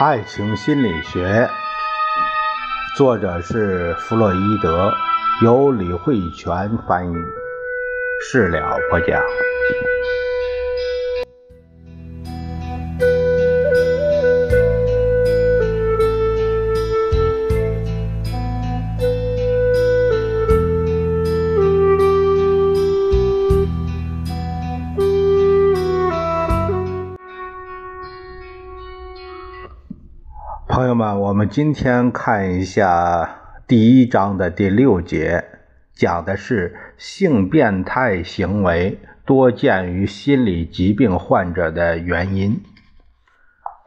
爱情心理学，作者是弗洛伊德，由李慧泉翻译，事了不讲。朋友们，我们今天看一下第一章的第六节，讲的是性变态行为多见于心理疾病患者的原因。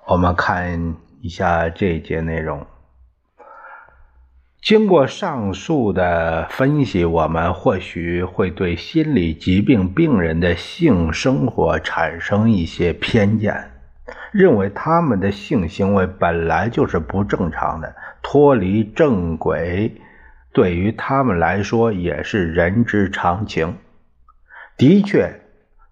我们看一下这一节内容。经过上述的分析，我们或许会对心理疾病病人的性生活产生一些偏见。认为他们的性行为本来就是不正常的，脱离正轨，对于他们来说也是人之常情。的确，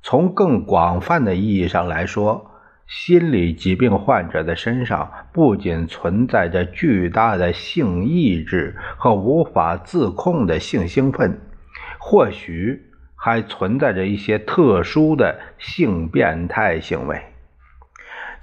从更广泛的意义上来说，心理疾病患者的身上不仅存在着巨大的性意志和无法自控的性兴奋，或许还存在着一些特殊的性变态行为。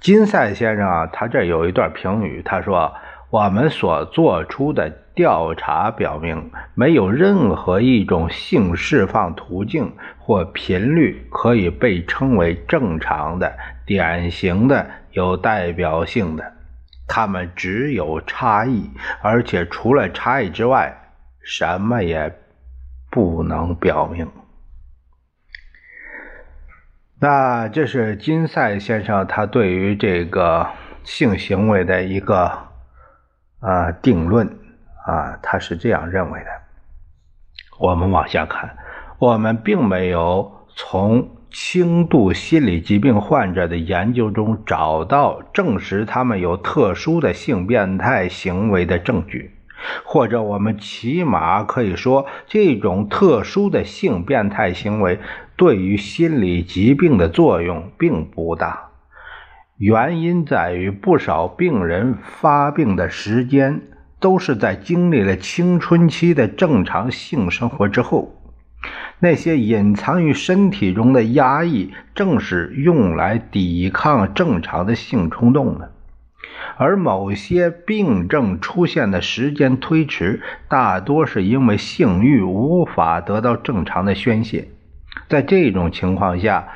金赛先生啊，他这有一段评语，他说：“我们所做出的调查表明，没有任何一种性释放途径或频率可以被称为正常的、典型的、有代表性的，它们只有差异，而且除了差异之外，什么也不能表明。”那这是金赛先生他对于这个性行为的一个啊定论啊，他是这样认为的。我们往下看，我们并没有从轻度心理疾病患者的研究中找到证实他们有特殊的性变态行为的证据，或者我们起码可以说，这种特殊的性变态行为。对于心理疾病的作用并不大，原因在于不少病人发病的时间都是在经历了青春期的正常性生活之后。那些隐藏于身体中的压抑，正是用来抵抗正常的性冲动的。而某些病症出现的时间推迟，大多是因为性欲无法得到正常的宣泄。在这种情况下，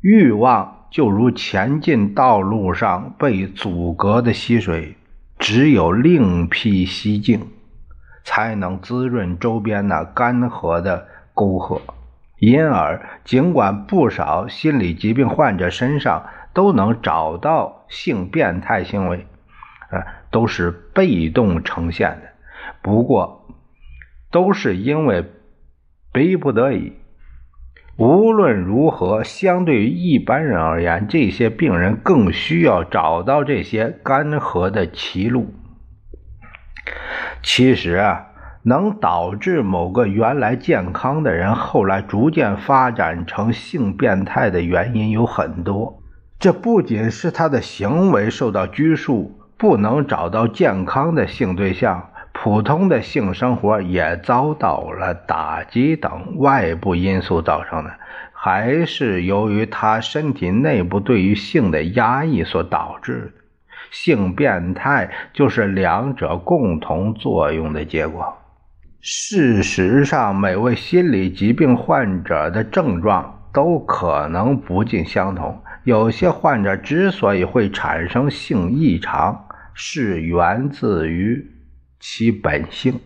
欲望就如前进道路上被阻隔的溪水，只有另辟蹊径，才能滋润周边那干涸的沟壑。因而，尽管不少心理疾病患者身上都能找到性变态行为，呃，都是被动呈现的，不过都是因为逼不得已。无论如何，相对于一般人而言，这些病人更需要找到这些干涸的歧路。其实啊，能导致某个原来健康的人后来逐渐发展成性变态的原因有很多。这不仅是他的行为受到拘束，不能找到健康的性对象。普通的性生活也遭到了打击等外部因素造成的，还是由于他身体内部对于性的压抑所导致的。性变态就是两者共同作用的结果。事实上，每位心理疾病患者的症状都可能不尽相同。有些患者之所以会产生性异常，是源自于。其本性，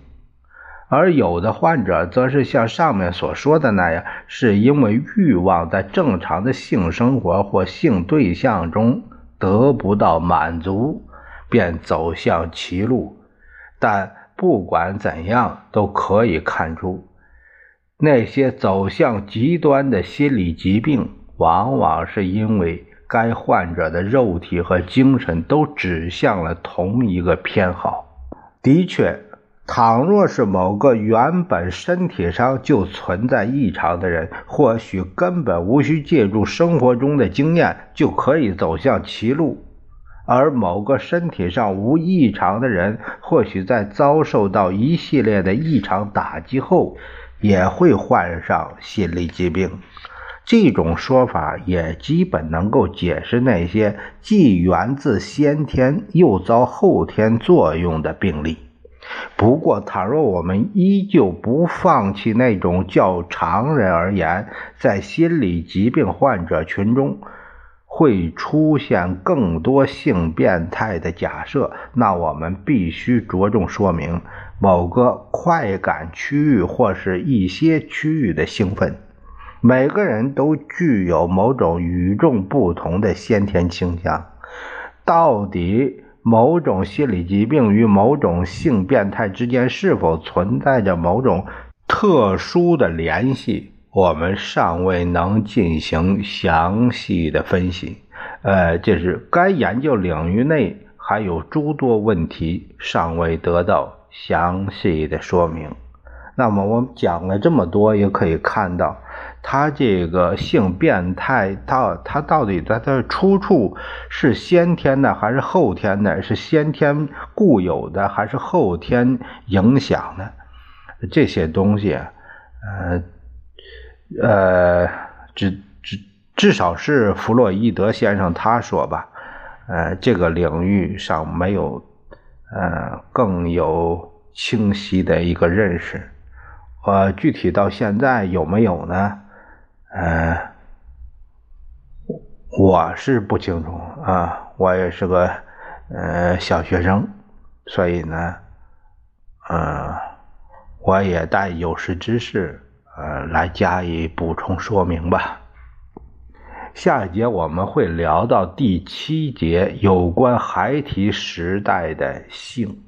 而有的患者则是像上面所说的那样，是因为欲望在正常的性生活或性对象中得不到满足，便走向歧路。但不管怎样，都可以看出，那些走向极端的心理疾病，往往是因为该患者的肉体和精神都指向了同一个偏好。的确，倘若是某个原本身体上就存在异常的人，或许根本无需借助生活中的经验就可以走向歧路，而某个身体上无异常的人，或许在遭受到一系列的异常打击后，也会患上心理疾病。这种说法也基本能够解释那些既源自先天又遭后天作用的病例。不过，倘若我们依旧不放弃那种较常人而言，在心理疾病患者群中会出现更多性变态的假设，那我们必须着重说明某个快感区域或是一些区域的兴奋。每个人都具有某种与众不同的先天倾向。到底？某种心理疾病与某种性变态之间是否存在着某种特殊的联系？我们尚未能进行详细的分析。呃，这是该研究领域内还有诸多问题尚未得到详细的说明。那么，我们讲了这么多，也可以看到。他这个性变态，到他到底他的出处是先天的还是后天的？是先天固有的还是后天影响的？这些东西，呃呃，至至至少是弗洛伊德先生他说吧，呃，这个领域上没有呃更有清晰的一个认识。呃，具体到现在有没有呢？呃，我是不清楚啊，我也是个呃小学生，所以呢，呃，我也带有识之士呃来加以补充说明吧。下一节我们会聊到第七节有关孩提时代的性。